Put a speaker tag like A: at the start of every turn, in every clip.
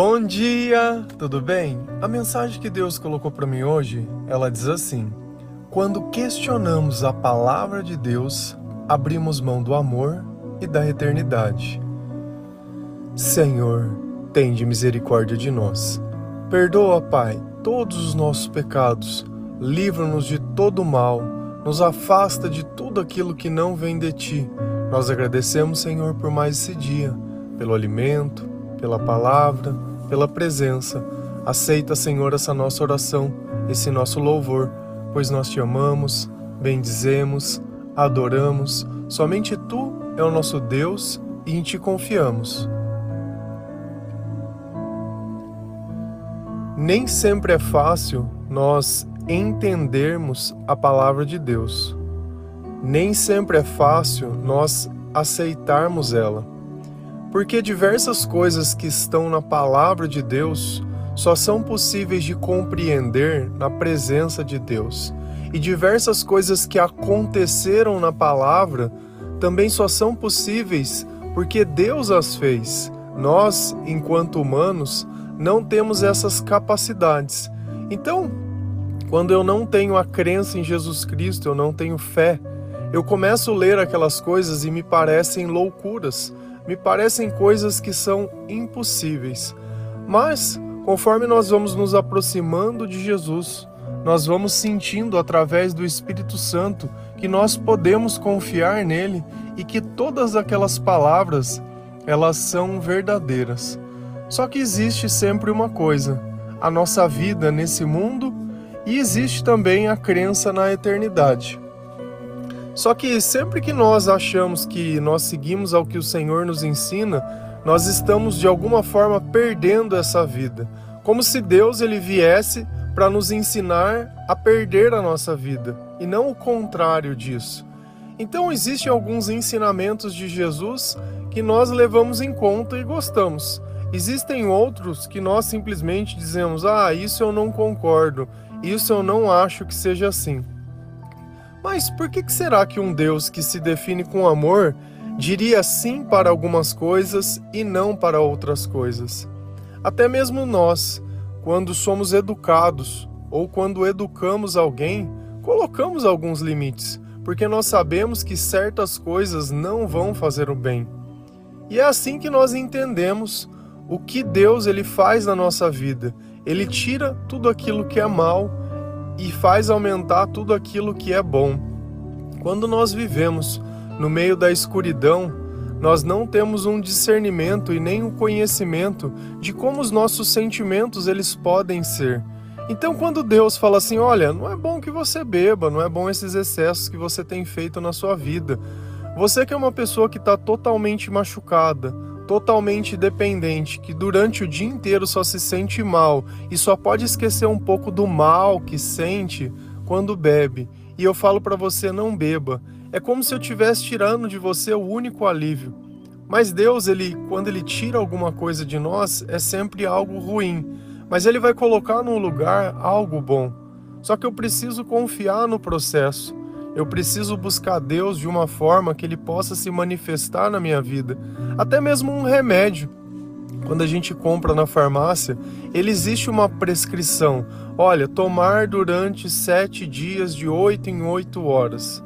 A: Bom dia, tudo bem? A mensagem que Deus colocou para mim hoje, ela diz assim: Quando questionamos a palavra de Deus, abrimos mão do amor e da eternidade. Senhor, tende misericórdia de nós. Perdoa, Pai, todos os nossos pecados. Livra-nos de todo mal. Nos afasta de tudo aquilo que não vem de ti. Nós agradecemos, Senhor, por mais esse dia, pelo alimento, pela palavra, pela presença. Aceita, Senhor, essa nossa oração, esse nosso louvor, pois nós te amamos, bendizemos, adoramos. Somente tu é o nosso Deus e em ti confiamos. Nem sempre é fácil nós entendermos a palavra de Deus. Nem sempre é fácil nós aceitarmos ela porque diversas coisas que estão na palavra de Deus só são possíveis de compreender na presença de Deus. E diversas coisas que aconteceram na palavra também só são possíveis porque Deus as fez. Nós, enquanto humanos, não temos essas capacidades. Então, quando eu não tenho a crença em Jesus Cristo, eu não tenho fé, eu começo a ler aquelas coisas e me parecem loucuras me parecem coisas que são impossíveis. Mas, conforme nós vamos nos aproximando de Jesus, nós vamos sentindo através do Espírito Santo que nós podemos confiar nele e que todas aquelas palavras, elas são verdadeiras. Só que existe sempre uma coisa: a nossa vida nesse mundo e existe também a crença na eternidade. Só que sempre que nós achamos que nós seguimos ao que o Senhor nos ensina, nós estamos de alguma forma perdendo essa vida, como se Deus ele viesse para nos ensinar a perder a nossa vida e não o contrário disso. Então existem alguns ensinamentos de Jesus que nós levamos em conta e gostamos. Existem outros que nós simplesmente dizemos: "Ah, isso eu não concordo, isso eu não acho que seja assim". Mas por que será que um Deus que se define com amor diria sim para algumas coisas e não para outras coisas? Até mesmo nós, quando somos educados ou quando educamos alguém, colocamos alguns limites, porque nós sabemos que certas coisas não vão fazer o bem. E é assim que nós entendemos o que Deus ele faz na nossa vida. Ele tira tudo aquilo que é mal e faz aumentar tudo aquilo que é bom. Quando nós vivemos no meio da escuridão, nós não temos um discernimento e nem um conhecimento de como os nossos sentimentos eles podem ser. Então, quando Deus fala assim: "Olha, não é bom que você beba, não é bom esses excessos que você tem feito na sua vida. Você que é uma pessoa que está totalmente machucada, totalmente dependente, que durante o dia inteiro só se sente mal e só pode esquecer um pouco do mal que sente quando bebe. E eu falo para você não beba. É como se eu estivesse tirando de você o único alívio. Mas Deus, ele, quando ele tira alguma coisa de nós, é sempre algo ruim. Mas ele vai colocar no lugar algo bom. Só que eu preciso confiar no processo. Eu preciso buscar Deus de uma forma que Ele possa se manifestar na minha vida. Até mesmo um remédio. Quando a gente compra na farmácia, ele existe uma prescrição. Olha, tomar durante sete dias de oito em oito horas.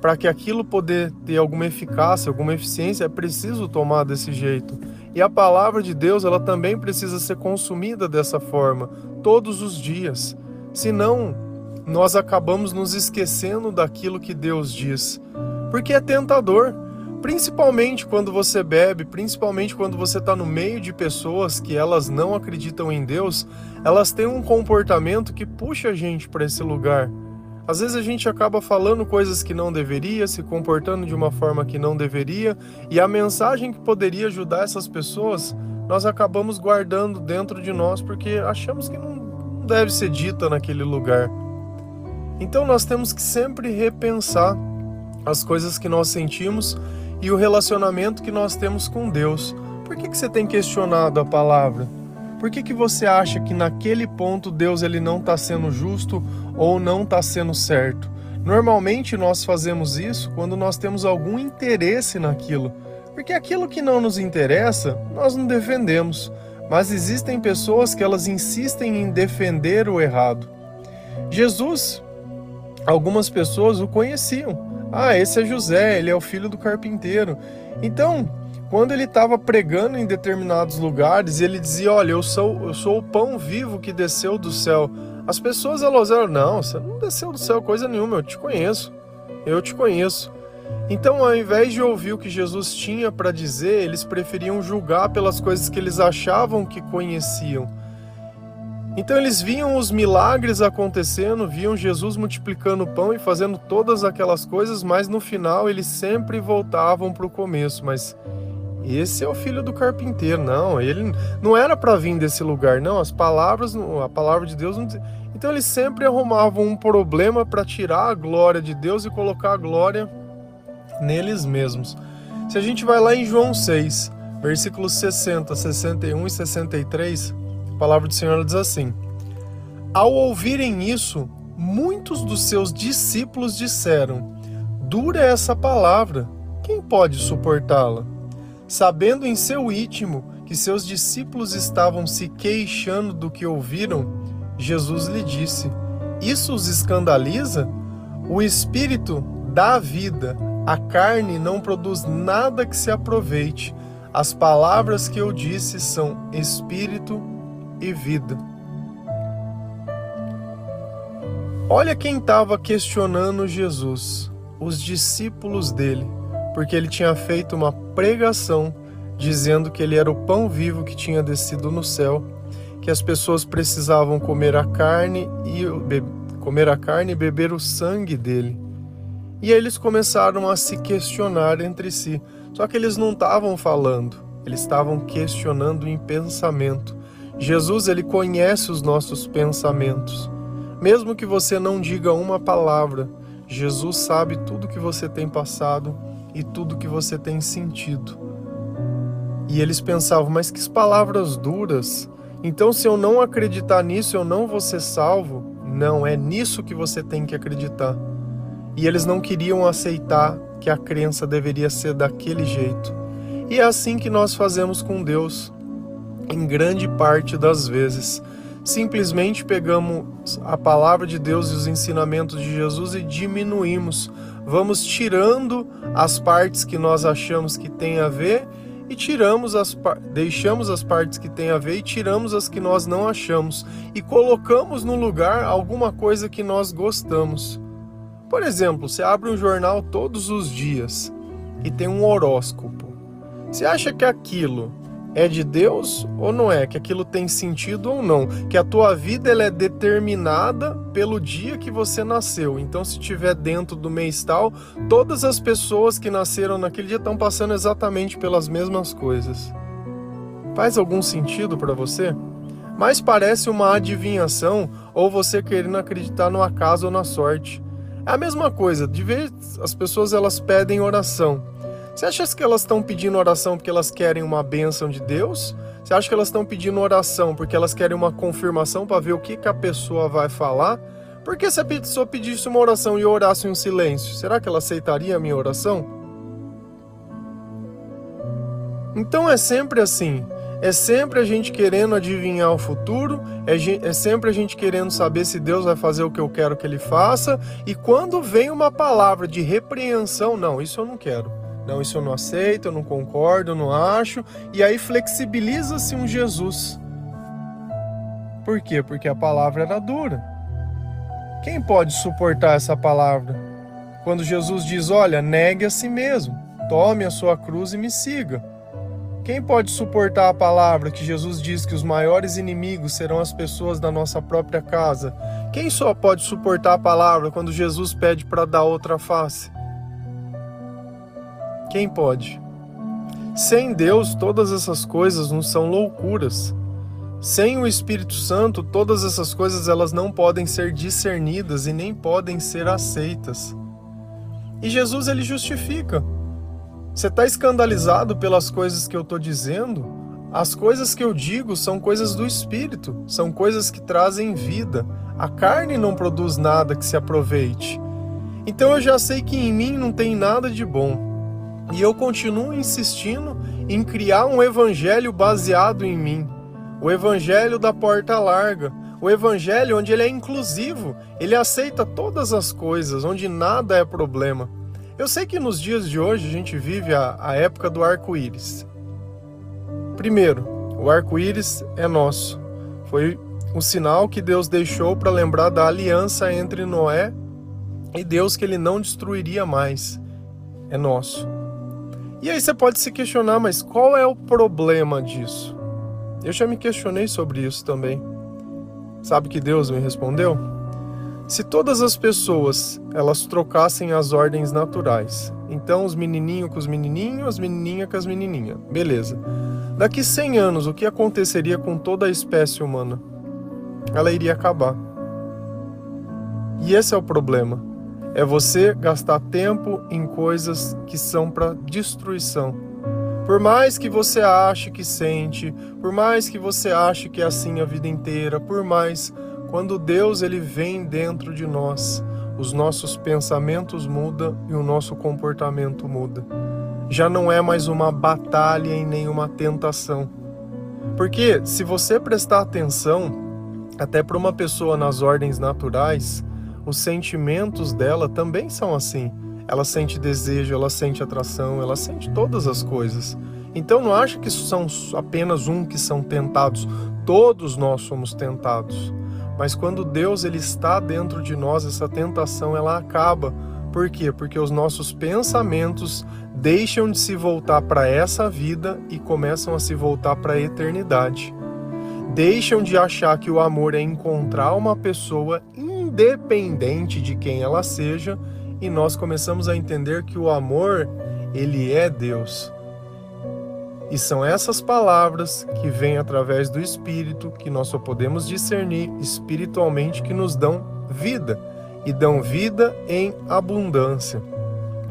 A: Para que aquilo poder ter alguma eficácia, alguma eficiência, é preciso tomar desse jeito. E a palavra de Deus, ela também precisa ser consumida dessa forma, todos os dias. Senão, nós acabamos nos esquecendo daquilo que Deus diz. Porque é tentador, principalmente quando você bebe, principalmente quando você está no meio de pessoas que elas não acreditam em Deus, elas têm um comportamento que puxa a gente para esse lugar. Às vezes a gente acaba falando coisas que não deveria, se comportando de uma forma que não deveria, e a mensagem que poderia ajudar essas pessoas, nós acabamos guardando dentro de nós porque achamos que não deve ser dita naquele lugar. Então nós temos que sempre repensar as coisas que nós sentimos e o relacionamento que nós temos com Deus. Por que, que você tem questionado a palavra? Por que, que você acha que naquele ponto Deus ele não está sendo justo ou não está sendo certo? Normalmente nós fazemos isso quando nós temos algum interesse naquilo, porque aquilo que não nos interessa nós não defendemos. mas existem pessoas que elas insistem em defender o errado. Jesus, algumas pessoas o conheciam. Ah, esse é José, ele é o filho do carpinteiro. Então, quando ele estava pregando em determinados lugares, ele dizia: Olha, eu sou, eu sou o pão vivo que desceu do céu. As pessoas elas eram: Não, você não desceu do céu coisa nenhuma, eu te conheço. Eu te conheço. Então, ao invés de ouvir o que Jesus tinha para dizer, eles preferiam julgar pelas coisas que eles achavam que conheciam. Então eles viam os milagres acontecendo, viam Jesus multiplicando o pão e fazendo todas aquelas coisas, mas no final eles sempre voltavam para o começo. Mas esse é o filho do carpinteiro, não, ele não era para vir desse lugar, não. As palavras, a palavra de Deus não. Então eles sempre arrumavam um problema para tirar a glória de Deus e colocar a glória neles mesmos. Se a gente vai lá em João 6, versículos 60, 61 e 63, a palavra do Senhor diz assim: Ao ouvirem isso, muitos dos seus discípulos disseram: Dura essa palavra, quem pode suportá-la? Sabendo em seu íntimo que seus discípulos estavam se queixando do que ouviram, Jesus lhe disse: Isso os escandaliza? O espírito dá vida, a carne não produz nada que se aproveite. As palavras que eu disse são espírito e vida. Olha quem estava questionando Jesus, os discípulos dele, porque ele tinha feito uma pregação dizendo que ele era o pão vivo que tinha descido no céu, que as pessoas precisavam comer a carne e comer a carne e beber o sangue dele. E eles começaram a se questionar entre si. Só que eles não estavam falando, eles estavam questionando em pensamento. Jesus, ele conhece os nossos pensamentos. Mesmo que você não diga uma palavra, Jesus sabe tudo que você tem passado e tudo que você tem sentido. E eles pensavam, mas que palavras duras. Então, se eu não acreditar nisso, eu não vou ser salvo. Não, é nisso que você tem que acreditar e eles não queriam aceitar que a crença deveria ser daquele jeito. E é assim que nós fazemos com Deus, em grande parte das vezes. Simplesmente pegamos a palavra de Deus e os ensinamentos de Jesus e diminuímos. Vamos tirando as partes que nós achamos que tem a ver e tiramos as deixamos as partes que tem a ver e tiramos as que nós não achamos e colocamos no lugar alguma coisa que nós gostamos. Por exemplo, você abre um jornal todos os dias e tem um horóscopo. Você acha que aquilo é de Deus ou não é? Que aquilo tem sentido ou não? Que a tua vida ela é determinada pelo dia que você nasceu. Então, se tiver dentro do mês tal, todas as pessoas que nasceram naquele dia estão passando exatamente pelas mesmas coisas. Faz algum sentido para você? Mas parece uma adivinhação ou você querendo acreditar no acaso ou na sorte. É a mesma coisa, de vez as pessoas elas pedem oração. Você acha que elas estão pedindo oração porque elas querem uma bênção de Deus? Você acha que elas estão pedindo oração porque elas querem uma confirmação para ver o que, que a pessoa vai falar? Porque se a pessoa pedisse uma oração e orasse em silêncio, será que ela aceitaria a minha oração? Então é sempre assim. É sempre a gente querendo adivinhar o futuro, é, é, sempre a gente querendo saber se Deus vai fazer o que eu quero que ele faça, e quando vem uma palavra de repreensão, não, isso eu não quero. Não, isso eu não aceito, eu não concordo, eu não acho, e aí flexibiliza-se um Jesus. Por quê? Porque a palavra era dura. Quem pode suportar essa palavra? Quando Jesus diz: Olha, negue a si mesmo, tome a sua cruz e me siga. Quem pode suportar a palavra que Jesus diz que os maiores inimigos serão as pessoas da nossa própria casa? Quem só pode suportar a palavra quando Jesus pede para dar outra face? Quem pode? Sem Deus, todas essas coisas não são loucuras. Sem o Espírito Santo, todas essas coisas elas não podem ser discernidas e nem podem ser aceitas. E Jesus ele justifica. Você está escandalizado pelas coisas que eu estou dizendo? As coisas que eu digo são coisas do espírito, são coisas que trazem vida. A carne não produz nada que se aproveite. Então eu já sei que em mim não tem nada de bom. E eu continuo insistindo em criar um evangelho baseado em mim. o evangelho da porta larga, o evangelho onde ele é inclusivo, ele aceita todas as coisas, onde nada é problema. Eu sei que nos dias de hoje a gente vive a, a época do arco-íris. Primeiro, o arco-íris é nosso. Foi o sinal que Deus deixou para lembrar da aliança entre Noé e Deus que ele não destruiria mais. É nosso. E aí você pode se questionar, mas qual é o problema disso? Eu já me questionei sobre isso também. Sabe que Deus me respondeu? Se todas as pessoas elas trocassem as ordens naturais, então os menininhos com os menininhos, as menininhas com as menininhas, beleza. Daqui 100 anos, o que aconteceria com toda a espécie humana? Ela iria acabar. E esse é o problema. É você gastar tempo em coisas que são para destruição por mais que você ache que sente, por mais que você ache que é assim a vida inteira, por mais quando Deus ele vem dentro de nós, os nossos pensamentos mudam e o nosso comportamento muda. Já não é mais uma batalha e nenhuma tentação. Porque se você prestar atenção, até para uma pessoa nas ordens naturais, os sentimentos dela também são assim ela sente desejo, ela sente atração, ela sente todas as coisas. Então não acha que são apenas um que são tentados, todos nós somos tentados. Mas quando Deus ele está dentro de nós, essa tentação ela acaba. Por quê? Porque os nossos pensamentos deixam de se voltar para essa vida e começam a se voltar para a eternidade. Deixam de achar que o amor é encontrar uma pessoa independente de quem ela seja e nós começamos a entender que o amor, ele é Deus. E são essas palavras que vêm através do Espírito, que nós só podemos discernir espiritualmente, que nos dão vida e dão vida em abundância.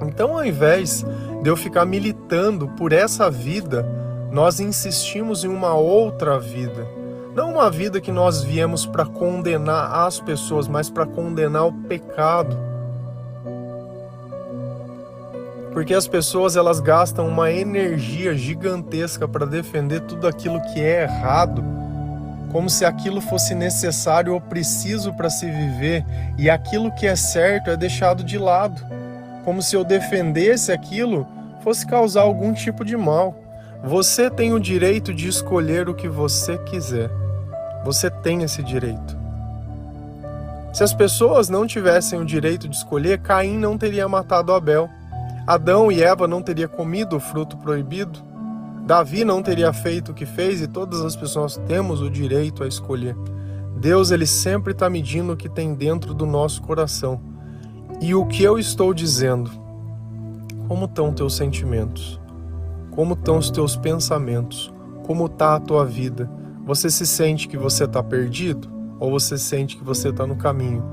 A: Então, ao invés de eu ficar militando por essa vida, nós insistimos em uma outra vida. Não uma vida que nós viemos para condenar as pessoas, mas para condenar o pecado porque as pessoas elas gastam uma energia gigantesca para defender tudo aquilo que é errado, como se aquilo fosse necessário ou preciso para se viver e aquilo que é certo é deixado de lado, como se eu defendesse aquilo fosse causar algum tipo de mal. Você tem o direito de escolher o que você quiser. Você tem esse direito. Se as pessoas não tivessem o direito de escolher, Caim não teria matado Abel. Adão e Eva não teriam comido o fruto proibido, Davi não teria feito o que fez e todas as pessoas temos o direito a escolher. Deus ele sempre está medindo o que tem dentro do nosso coração. E o que eu estou dizendo? Como estão teus sentimentos? Como estão os teus pensamentos? Como está a tua vida? Você se sente que você está perdido? Ou você sente que você está no caminho?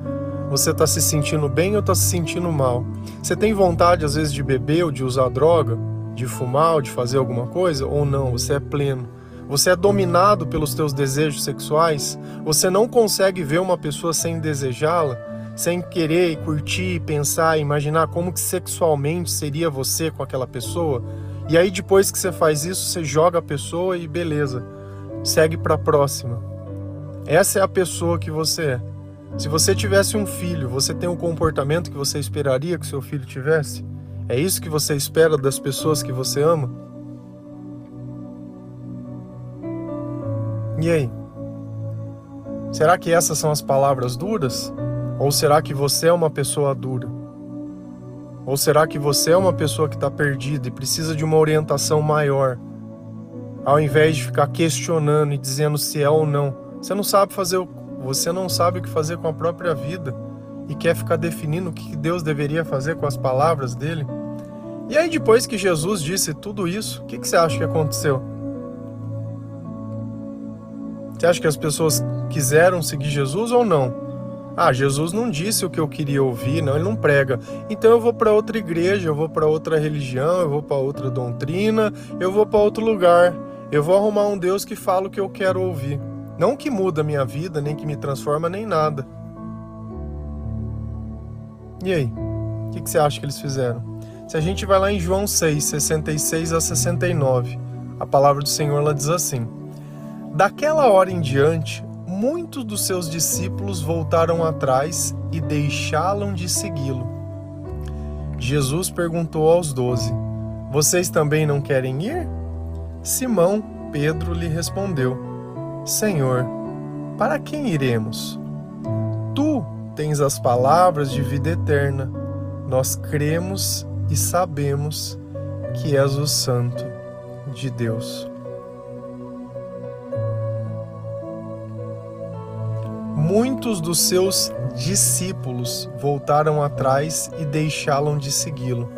A: Você está se sentindo bem ou está se sentindo mal? Você tem vontade às vezes de beber ou de usar droga, de fumar ou de fazer alguma coisa ou não? Você é pleno. Você é dominado pelos teus desejos sexuais? Você não consegue ver uma pessoa sem desejá-la, sem querer curtir, pensar, imaginar como que sexualmente seria você com aquela pessoa? E aí depois que você faz isso, você joga a pessoa e beleza, segue para a próxima. Essa é a pessoa que você é. Se você tivesse um filho, você tem um comportamento que você esperaria que seu filho tivesse? É isso que você espera das pessoas que você ama? E aí? Será que essas são as palavras duras? Ou será que você é uma pessoa dura? Ou será que você é uma pessoa que está perdida e precisa de uma orientação maior? Ao invés de ficar questionando e dizendo se é ou não, você não sabe fazer o você não sabe o que fazer com a própria vida e quer ficar definindo o que Deus deveria fazer com as palavras dele? E aí, depois que Jesus disse tudo isso, o que, você acha que aconteceu? Você acha que as pessoas quiseram seguir Jesus ou não? Ah, Jesus não disse o que eu queria ouvir, não, ele não prega. Então eu vou para outra igreja, eu vou para outra religião, eu vou para outra doutrina, eu vou para outro lugar. Eu vou arrumar um Deus que fala o que eu quero ouvir. Não que muda a minha vida, nem que me transforma, nem nada. E aí? O que, você acha que eles fizeram? Se a gente vai lá em João 6, 66 a 69, a palavra do Senhor ela diz assim: Daquela hora em diante, muitos dos seus discípulos voltaram atrás e deixaram de segui-lo. Jesus perguntou aos doze: Vocês também não querem ir? Simão Pedro lhe respondeu: Senhor, para quem iremos? Tu tens as palavras de vida eterna. Nós cremos e sabemos que és o Santo de Deus. Muitos dos seus discípulos voltaram atrás e deixaram de segui-lo.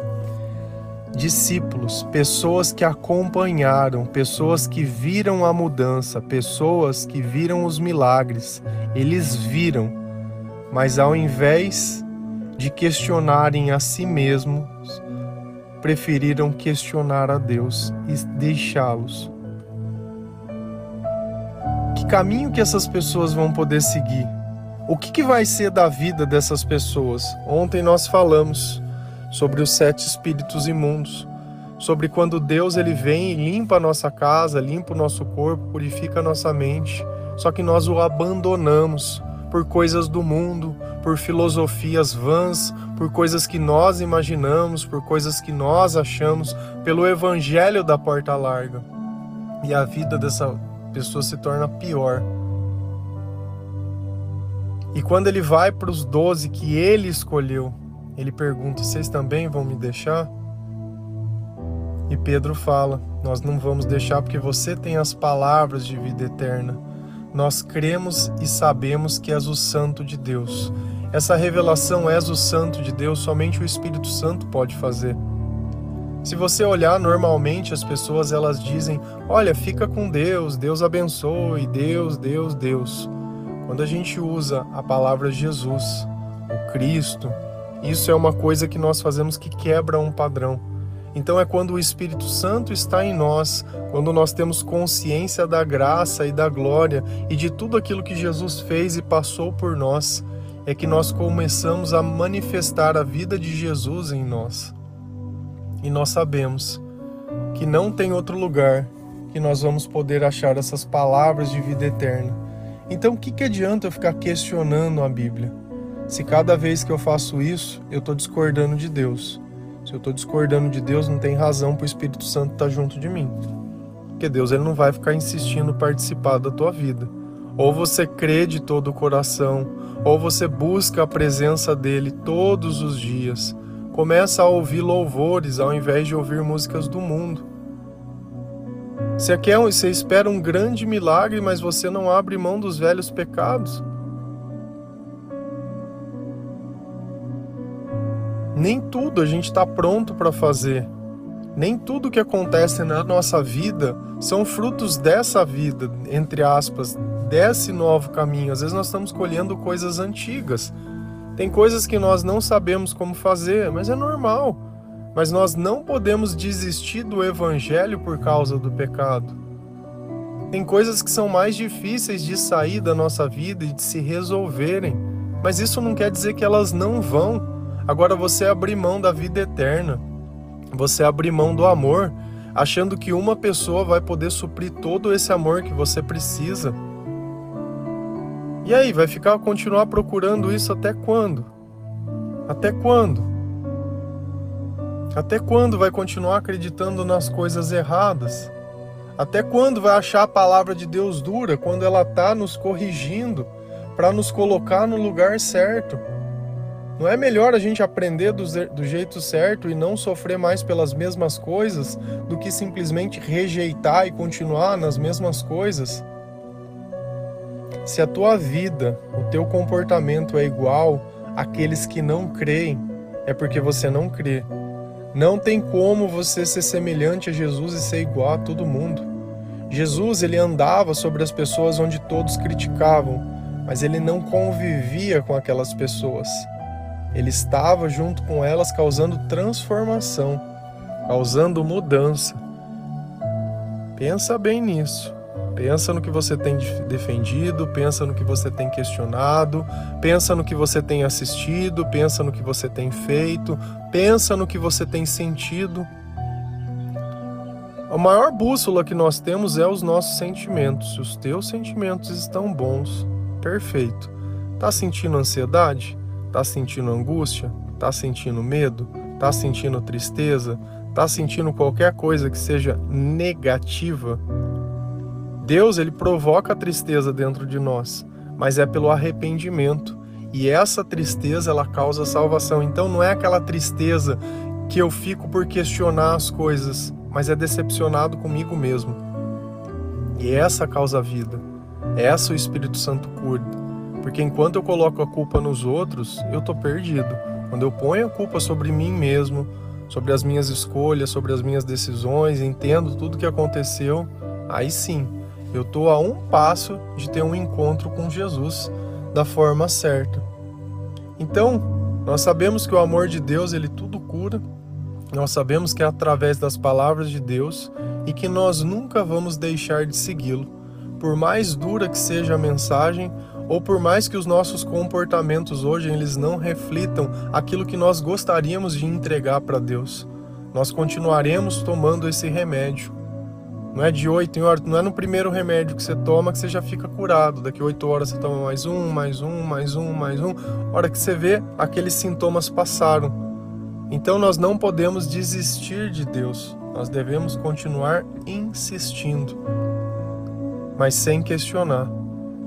A: Discípulos, pessoas que acompanharam, pessoas que viram a mudança, pessoas que viram os milagres, eles viram, mas ao invés de questionarem a si mesmos, preferiram questionar a Deus e deixá-los. Caminho que essas pessoas vão poder seguir? O que, que vai ser da vida dessas pessoas? Ontem nós falamos sobre os sete espíritos imundos, sobre quando Deus ele vem e limpa a nossa casa, limpa o nosso corpo, purifica a nossa mente, só que nós o abandonamos por coisas do mundo, por filosofias vãs, por coisas que nós imaginamos, por coisas que nós achamos, pelo evangelho da porta larga. E a vida dessa pessoa se torna pior. E quando ele vai para os doze que ele escolheu, ele pergunta: Vocês também vão me deixar? E Pedro fala: Nós não vamos deixar porque você tem as palavras de vida eterna. Nós cremos e sabemos que és o Santo de Deus. Essa revelação és o Santo de Deus, somente o Espírito Santo pode fazer. Se você olhar normalmente, as pessoas elas dizem: "Olha, fica com Deus, Deus abençoe, Deus, Deus, Deus". Quando a gente usa a palavra Jesus, o Cristo, isso é uma coisa que nós fazemos que quebra um padrão. Então é quando o Espírito Santo está em nós, quando nós temos consciência da graça e da glória e de tudo aquilo que Jesus fez e passou por nós, é que nós começamos a manifestar a vida de Jesus em nós. E nós sabemos que não tem outro lugar que nós vamos poder achar essas palavras de vida eterna. Então, o que, que adianta eu ficar questionando a Bíblia? Se cada vez que eu faço isso, eu estou discordando de Deus. Se eu estou discordando de Deus, não tem razão para o Espírito Santo estar tá junto de mim. Porque Deus ele não vai ficar insistindo participar da tua vida. Ou você crê de todo o coração, ou você busca a presença dele todos os dias. Começa a ouvir louvores ao invés de ouvir músicas do mundo. Você, quer, você espera um grande milagre, mas você não abre mão dos velhos pecados. Nem tudo a gente está pronto para fazer. Nem tudo que acontece na nossa vida são frutos dessa vida, entre aspas, desse novo caminho. Às vezes nós estamos colhendo coisas antigas. Tem coisas que nós não sabemos como fazer, mas é normal. Mas nós não podemos desistir do evangelho por causa do pecado. Tem coisas que são mais difíceis de sair da nossa vida e de se resolverem, mas isso não quer dizer que elas não vão. Agora você abrir mão da vida eterna, você abrir mão do amor, achando que uma pessoa vai poder suprir todo esse amor que você precisa. E aí, vai ficar continuar procurando isso até quando? Até quando? Até quando vai continuar acreditando nas coisas erradas? Até quando vai achar a palavra de Deus dura quando ela está nos corrigindo para nos colocar no lugar certo? Não é melhor a gente aprender do, do, jeito certo e não sofrer mais pelas mesmas coisas do que simplesmente rejeitar e continuar nas mesmas coisas? Se a tua vida, o teu comportamento é igual àqueles que não creem, é porque você não crê. Não tem como você ser semelhante a Jesus e ser igual a todo mundo. Jesus ele andava sobre as pessoas onde todos criticavam, mas ele não convivia com aquelas pessoas. Ele estava junto com elas causando transformação, causando mudança. Pensa bem nisso. Pensa no que você tem defendido, pensa no que você tem questionado, pensa no que você tem assistido, pensa no que você tem feito, pensa no que você tem sentido. A maior bússola que nós temos é os nossos sentimentos. Se os teus sentimentos estão bons, perfeito. Tá sentindo ansiedade? Tá sentindo angústia? Tá sentindo medo? Tá sentindo tristeza? Tá sentindo qualquer coisa que seja negativa? Deus, ele provoca a tristeza dentro de nós, mas é pelo arrependimento. E essa tristeza, ela causa salvação. Então não é aquela tristeza que eu fico por questionar as coisas, mas é decepcionado comigo mesmo. E essa causa a vida. Essa o Espírito Santo cura. Porque enquanto eu coloco a culpa nos outros, eu tô perdido. Quando eu ponho a culpa sobre mim mesmo, sobre as minhas escolhas, sobre as minhas decisões, entendo tudo que aconteceu, aí sim, eu tô a um passo de ter um encontro com Jesus da forma certa. Então, nós sabemos que o amor de Deus, ele tudo cura, nós sabemos que é através das palavras de Deus e que nós nunca vamos deixar de segui-lo. Por mais dura que seja a mensagem, ou por mais que os nossos comportamentos hoje eles não reflitam aquilo que nós gostaríamos de entregar para Deus, nós continuaremos tomando esse remédio. Não é de 8 em hora, não é no primeiro remédio que você toma que você já fica curado. Daqui 8 horas você toma mais um, mais um, mais um, mais um. A hora que você vê, aqueles sintomas passaram. Então nós não podemos desistir de Deus, nós devemos continuar insistindo, mas sem questionar,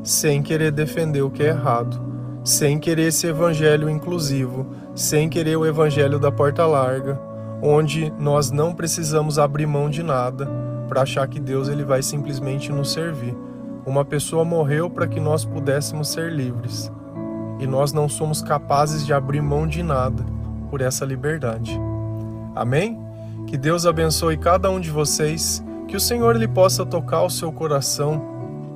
A: sem querer defender o que é errado, sem querer esse evangelho inclusivo, sem querer o evangelho da porta larga, onde nós não precisamos abrir mão de nada para achar que Deus ele vai simplesmente nos servir. Uma pessoa morreu para que nós pudéssemos ser livres, e nós não somos capazes de abrir mão de nada por essa liberdade. Amém? Que Deus abençoe cada um de vocês, que o Senhor lhe possa tocar o seu coração,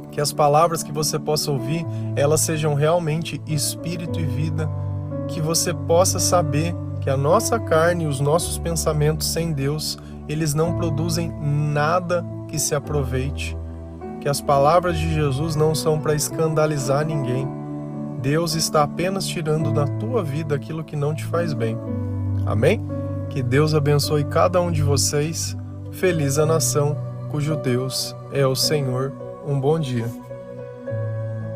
A: que as palavras que você possa ouvir, elas sejam realmente espírito e vida, que você possa saber que a nossa carne e os nossos pensamentos sem Deus, eles não produzem nada que se aproveite. Que as palavras de Jesus não são para escandalizar ninguém, Deus está apenas tirando da tua vida aquilo que não te faz bem. Amém? Que Deus abençoe cada um de vocês. Feliz a nação cujo Deus é o Senhor. Um bom dia.